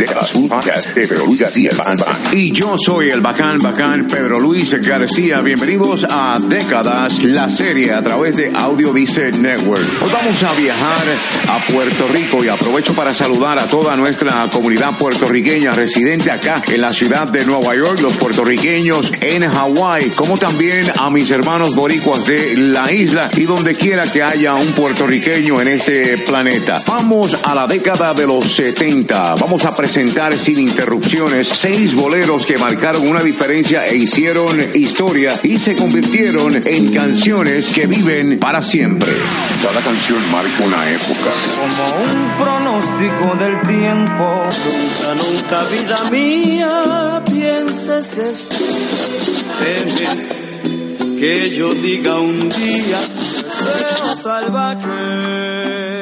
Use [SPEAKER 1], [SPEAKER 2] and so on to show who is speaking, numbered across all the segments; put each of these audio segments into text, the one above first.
[SPEAKER 1] Décadas, un podcast de Pedro Luis García.
[SPEAKER 2] Y yo soy el bacán bacán Pedro Luis García. Bienvenidos a Décadas, la serie a través de Audio Dice Network. Hoy vamos a viajar a Puerto Rico y aprovecho para saludar a toda nuestra comunidad puertorriqueña residente acá en la ciudad de Nueva York, los puertorriqueños en Hawái, como también a mis hermanos boricuas de la isla y donde quiera que haya un puertorriqueño en este planeta. Vamos a la década de los 70. Vamos a presentar sin interrupciones seis boleros que marcaron una diferencia e hicieron historia y se convirtieron en canciones que viven para siempre.
[SPEAKER 1] Cada canción marca una época.
[SPEAKER 3] como un pronóstico del tiempo.
[SPEAKER 4] Nunca, nunca, vida mía, pienses eso. Temes que yo diga un día, deseo salvaje.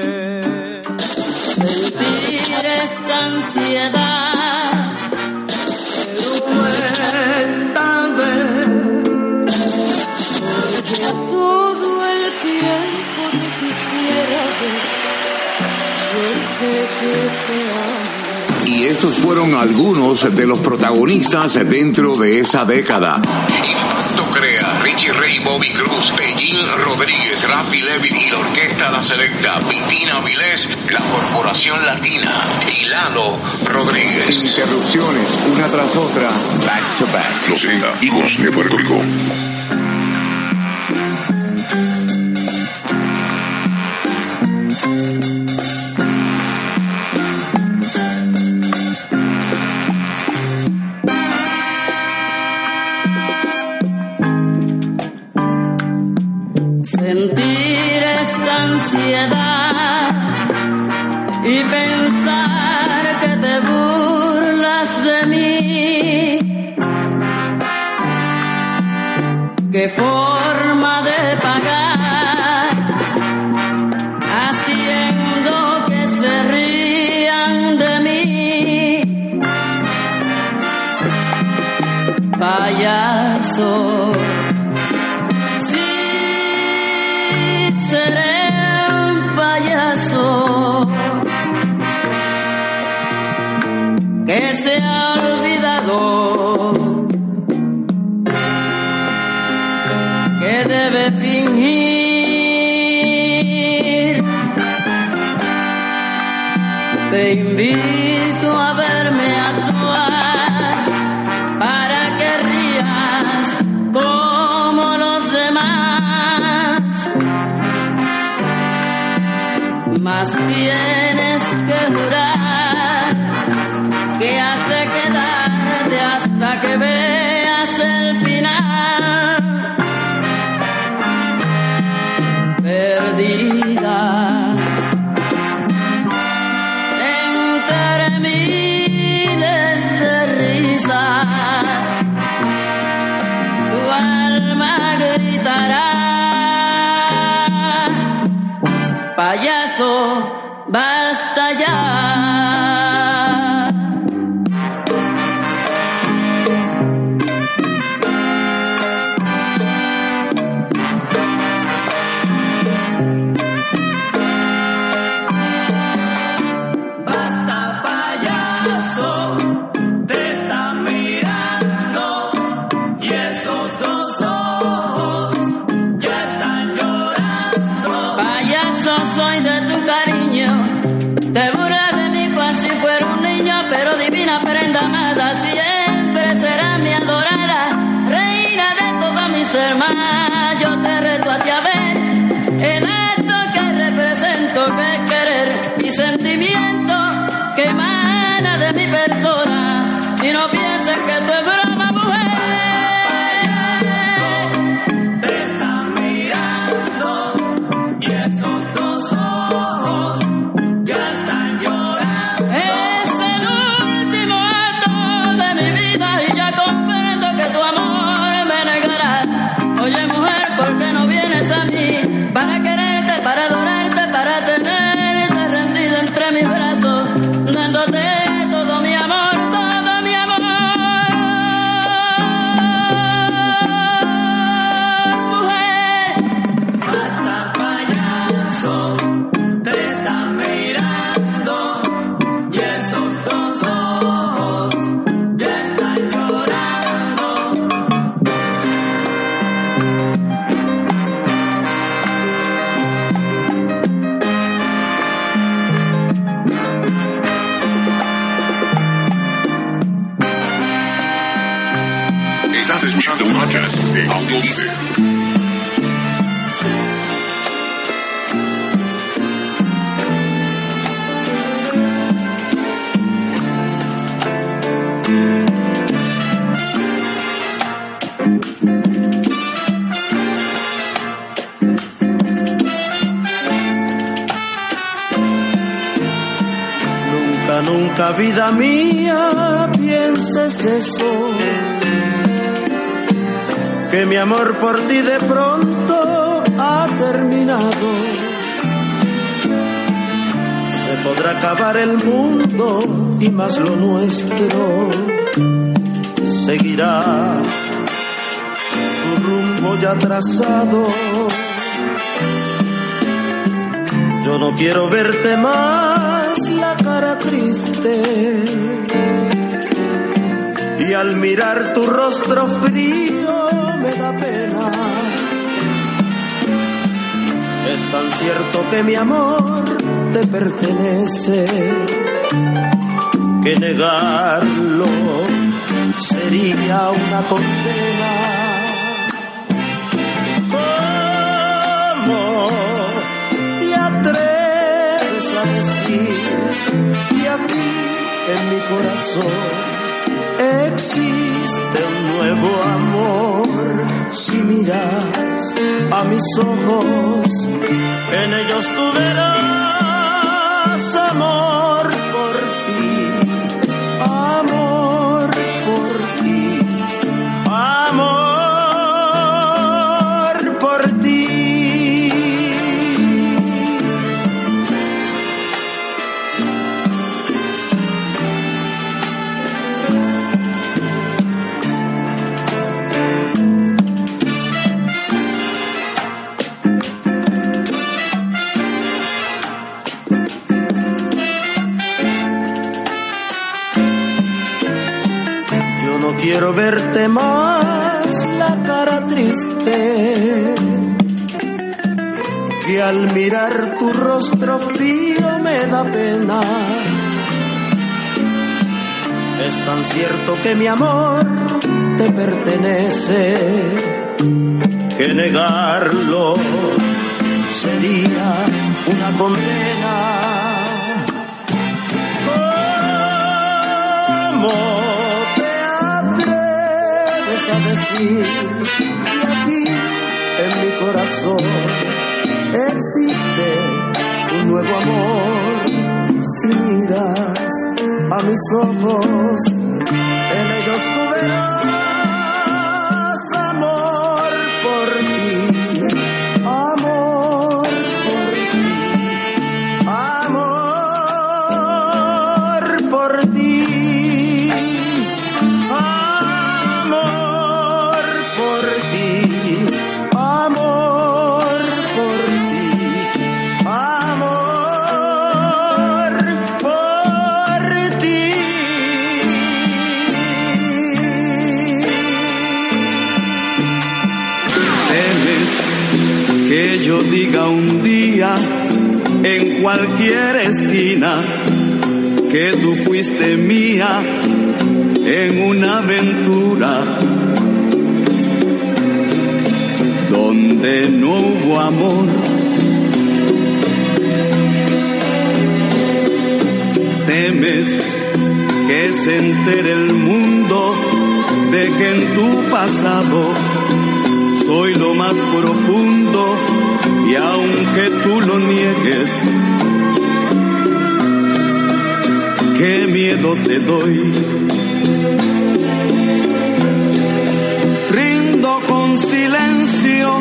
[SPEAKER 5] Sentir esta ansiedad,
[SPEAKER 4] Cuéntame,
[SPEAKER 5] que todo el tiempo te quisiera ver. Yo sé que te amo.
[SPEAKER 2] Y estos fueron algunos de los protagonistas dentro de esa década. Richie Ray, Bobby Cruz, Pellín Rodríguez, Rafi Levin y la Orquesta La Selecta, Vitina Vilés, la Corporación Latina y Lalo Rodríguez. Sin interrupciones, una tras otra, back to back.
[SPEAKER 1] Los 70, hijos de Puerto Rico.
[SPEAKER 5] Basta ya. sanidad. Que mi amor por
[SPEAKER 4] ti de pronto ha terminado. Se podrá acabar el mundo y más lo nuestro seguirá su rumbo ya trazado. Yo no quiero verte más la cara triste. Y al mirar tu rostro frío Es tan cierto que mi amor te pertenece que negarlo sería una condena. ¿Cómo te atreves a decir que aquí en mi corazón existe un nuevo amor? Si miras a mis ojos, en ellos tú verás amor por ti, amor por ti, amor por ti. Al mirar tu rostro frío me da pena. Es tan cierto que mi amor te pertenece, que negarlo sería una condena. ¿Cómo te atreves a decir que aquí en mi corazón existe un nuevo amor? Si miras a mis ojos, en
[SPEAKER 6] cualquier esquina que tú fuiste mía en una aventura donde no hubo amor. Temes que se entere el mundo de que en tu pasado soy lo más profundo y aunque tú lo niegues, qué miedo te doy. Rindo con silencio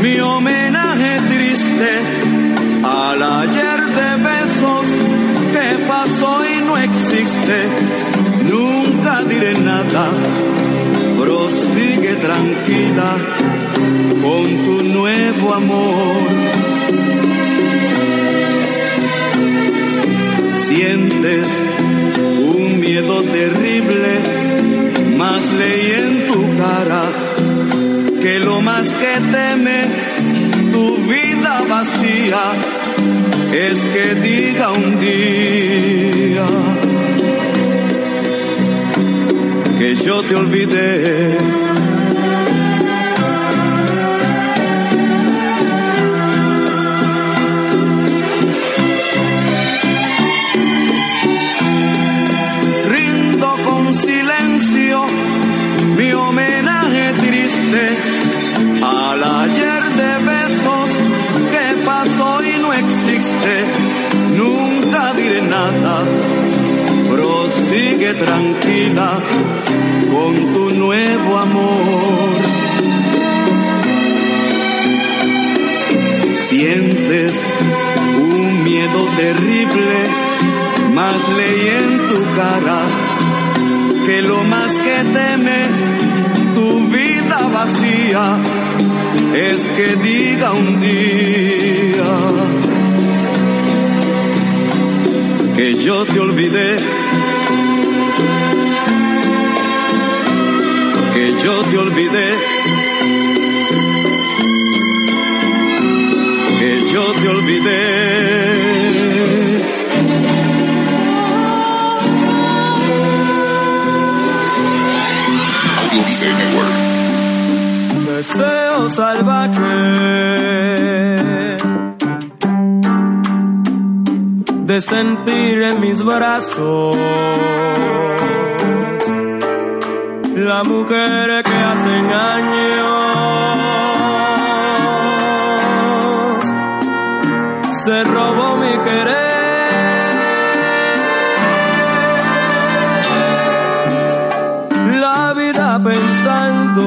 [SPEAKER 6] mi homenaje triste al ayer de besos que pasó y no existe. Nunca diré nada, prosigue tranquila con tu nuevo amor. Sientes un miedo terrible, mas leí en tu cara que lo más que teme tu vida vacía es que diga un día que yo te olvidé. Tranquila con tu nuevo amor. Sientes un miedo terrible, más leí en tu cara que lo más que teme tu vida vacía es que diga un día que yo te olvidé, yo te olvidé, que yo te olvidé.
[SPEAKER 7] Deseo salvaje. De sentir en mis brazos la mujer que hace años. Se robó mi querer. La vida pensando.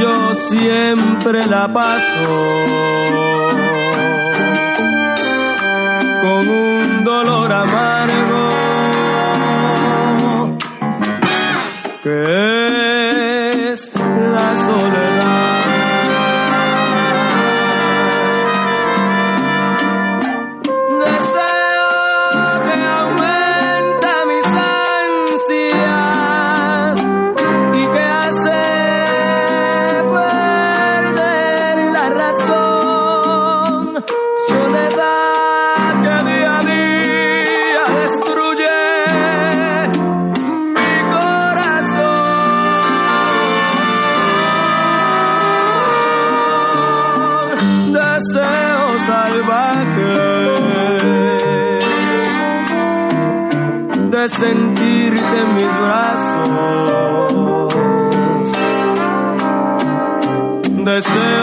[SPEAKER 7] Yo siempre la paso con un dolor amargo Deseo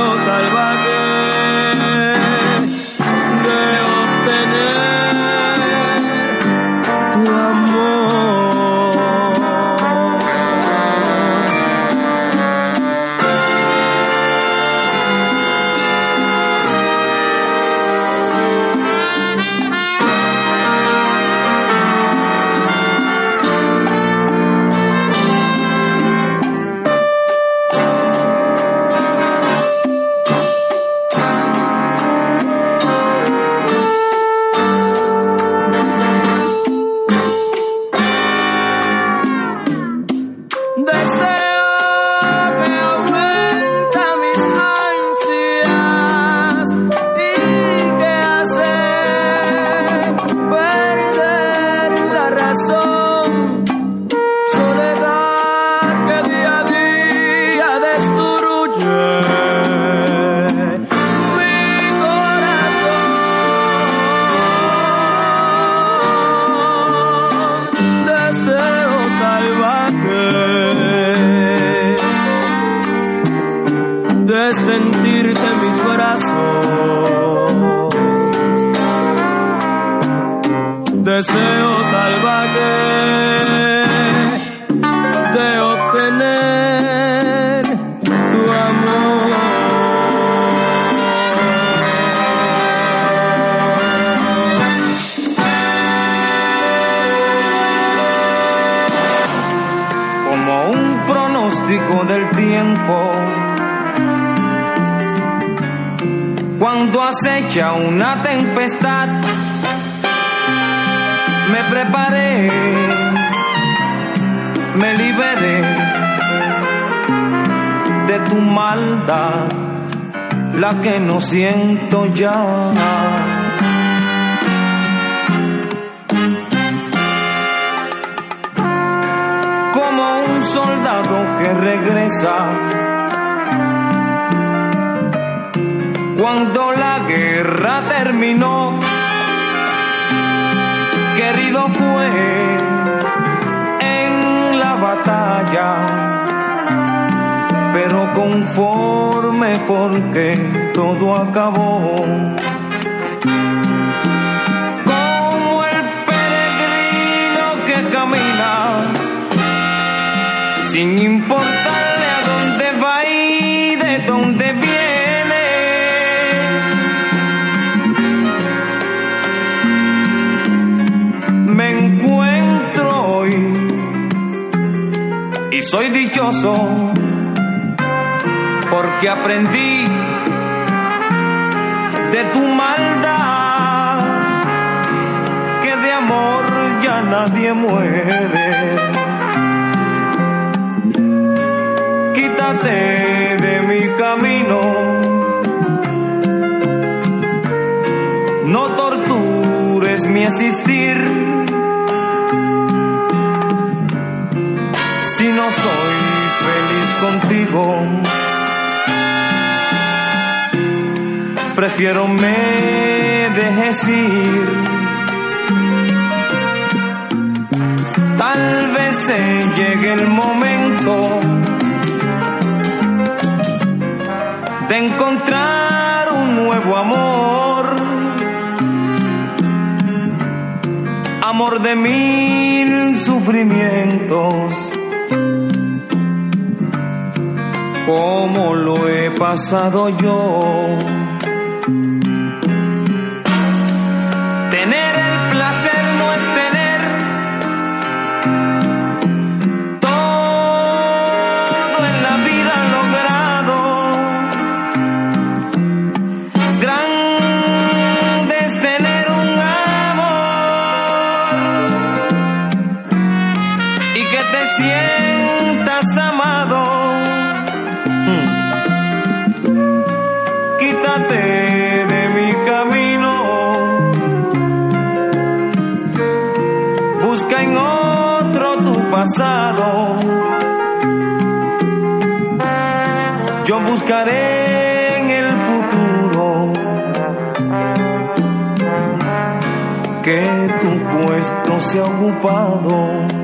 [SPEAKER 7] Deseo salvaje de obtener tu amor. como un pronóstico del tiempo. Cuando acecha una tempestad, me preparé, me liberé de tu maldad, la que no siento ya. como un soldado que regresa. Cuando la guerra terminó, querido fue en la batalla
[SPEAKER 3] pero conforme porque todo acabó. Como el peregrino que camina sin soy dichoso porque aprendí de tu maldad que de amor ya nadie muere. Quítate de mi camino, no tortures mi existir. Si no prefiero me dejes ir. Tal vez se llegue el momento de encontrar un nuevo amor, amor de mil sufrimientos, como lo he pasado yo. Buscaré en el futuro que tu puesto se ha ocupado.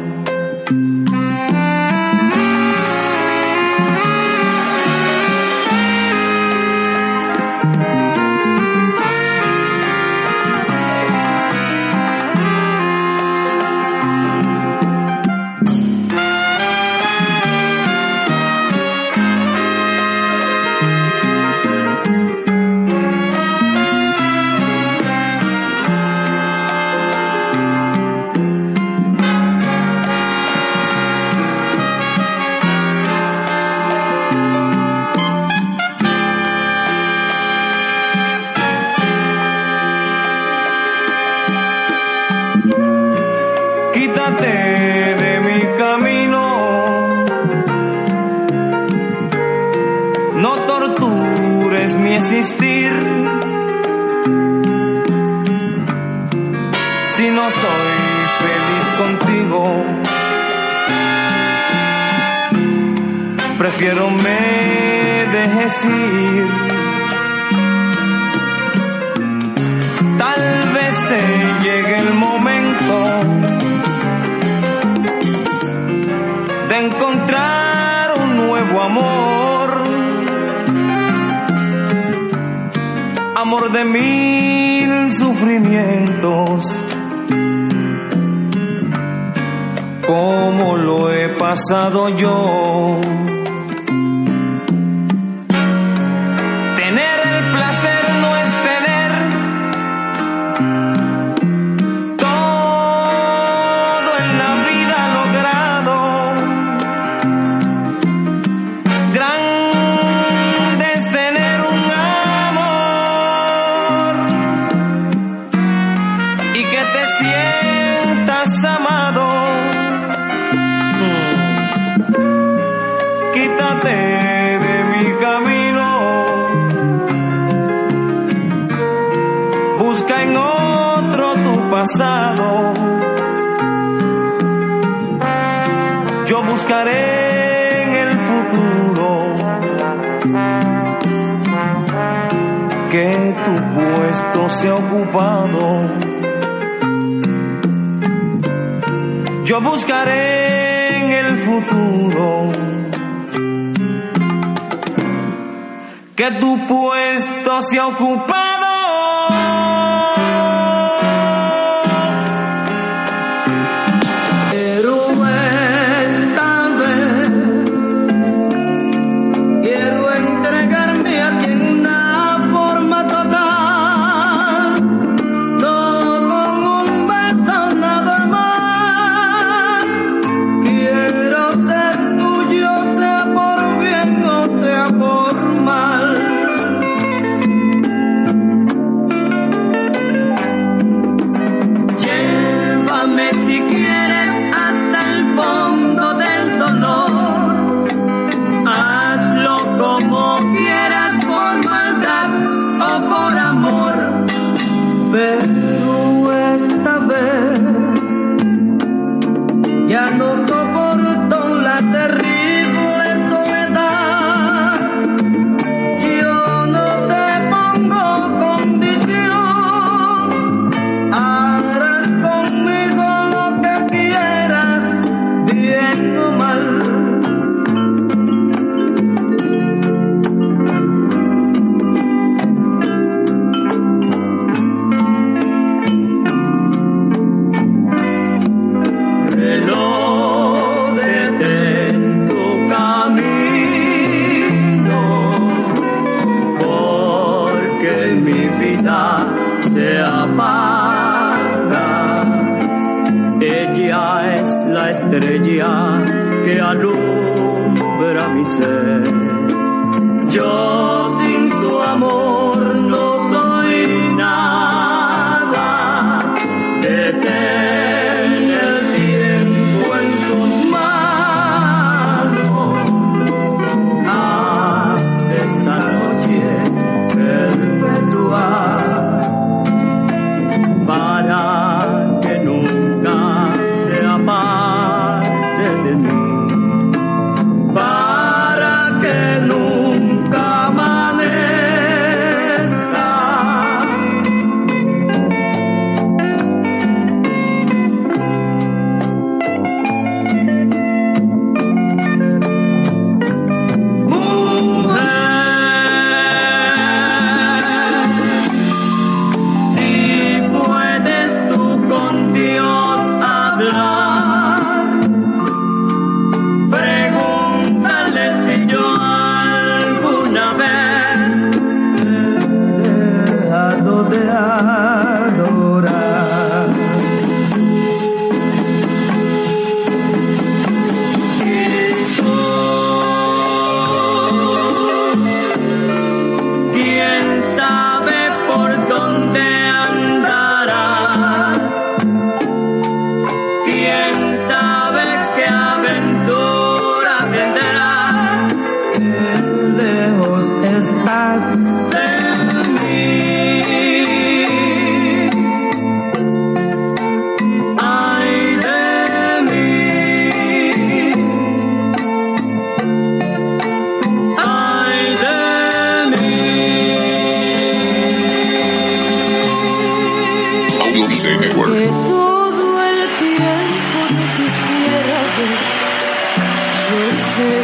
[SPEAKER 3] Amor de mil sufrimientos, como lo he pasado yo. Puesto se ha ocupado. Yo buscaré en
[SPEAKER 8] el futuro. Que tu puesto se ha ocupado.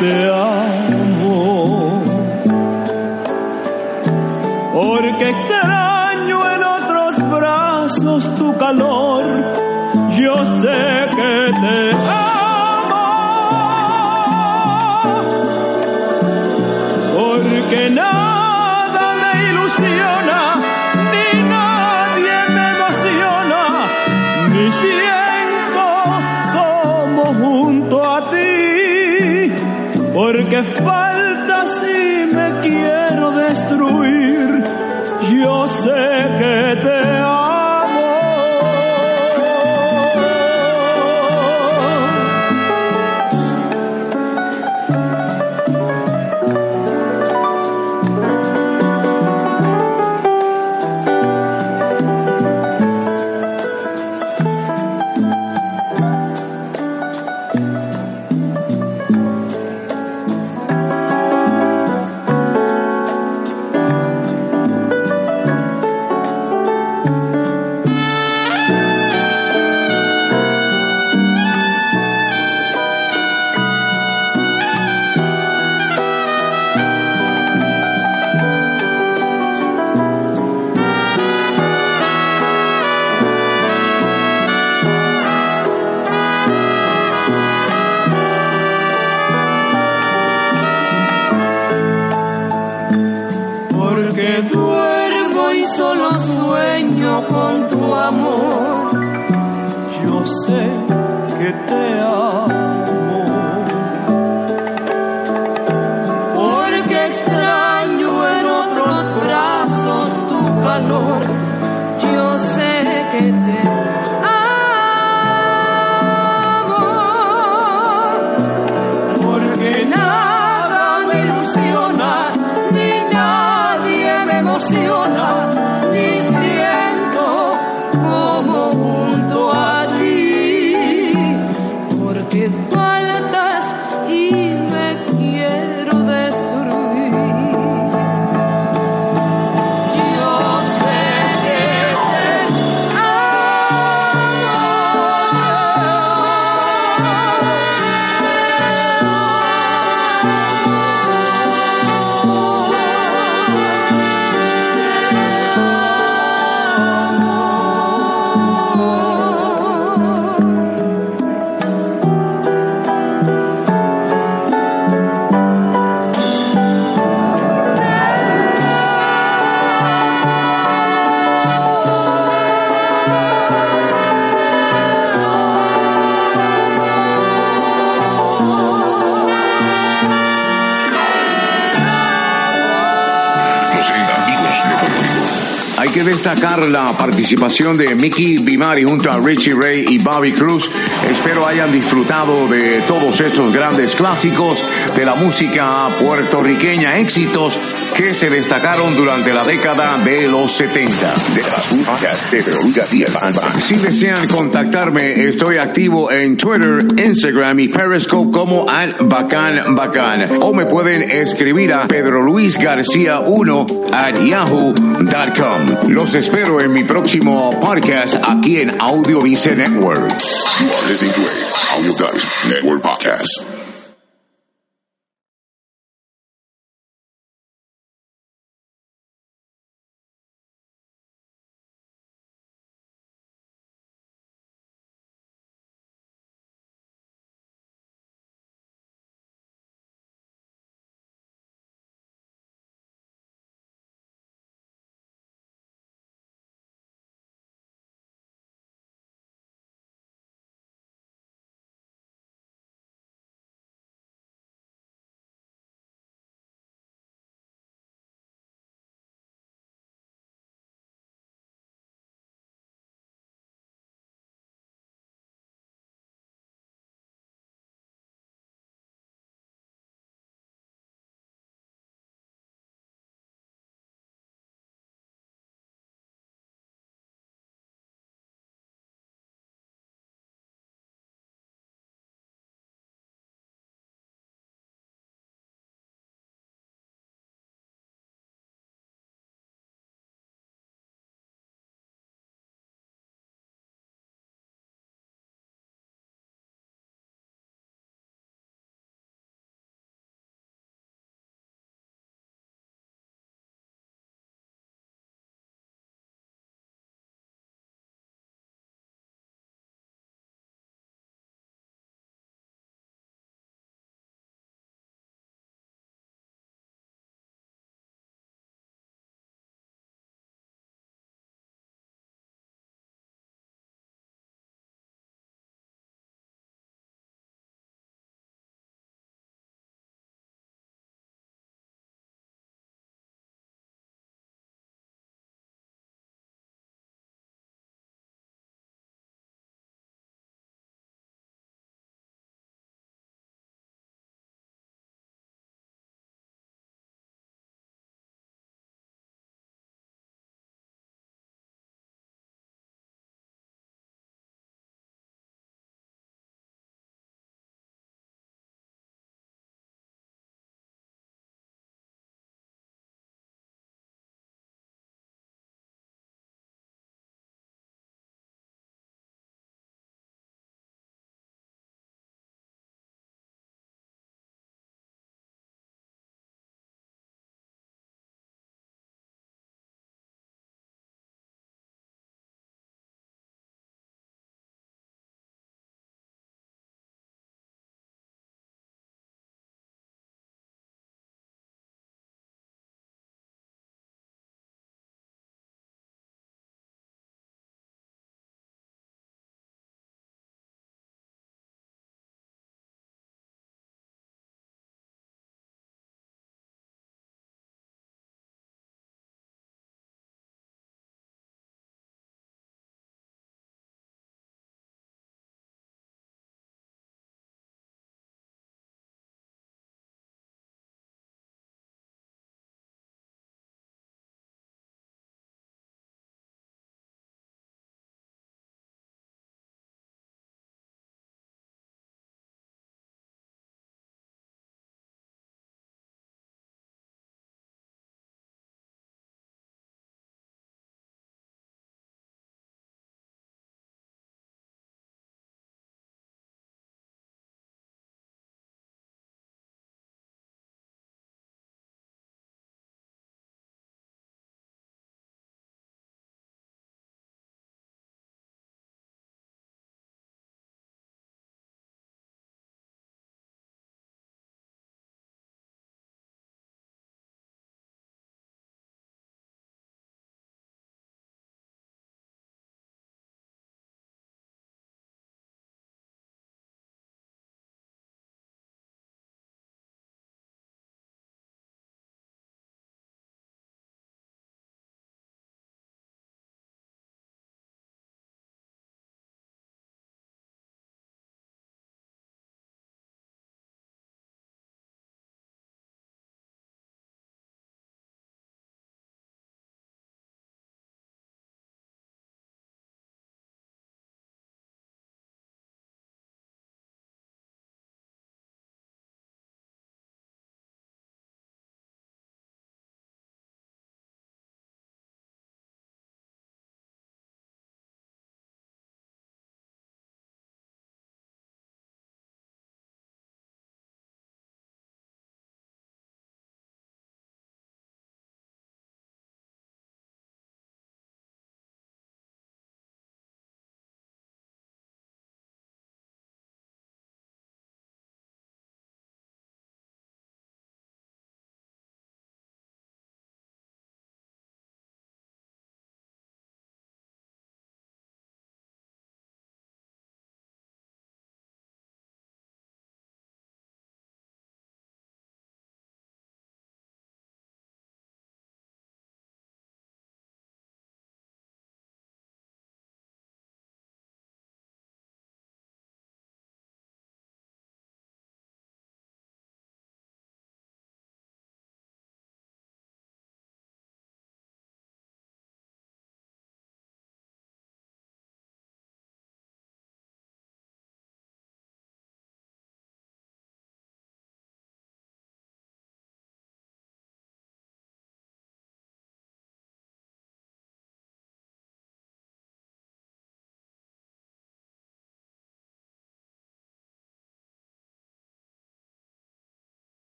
[SPEAKER 8] me va a
[SPEAKER 5] porque falta sueño con tu amor. Yo sé que te amo. Porque extraño en otros brazos tu calor.
[SPEAKER 2] Destacar la participación de Mickey Bimari junto a Richie Ray y Bobby Cruz. Espero hayan disfrutado de todos estos grandes clásicos de la música puertorriqueña, éxitos que se destacaron durante la década de los 70.
[SPEAKER 9] Décadas, un podcast de Pedro Luis García, Bacán, Bacán.
[SPEAKER 2] Si desean contactarme, estoy activo en Twitter, Instagram y Periscope como at Bacán Bacán. O me pueden escribir a Pedro Luis García 1 at yahoo.com. Los espero en mi próximo podcast aquí en Audio Vice Network.
[SPEAKER 9] You are listening to a Audio Network podcast.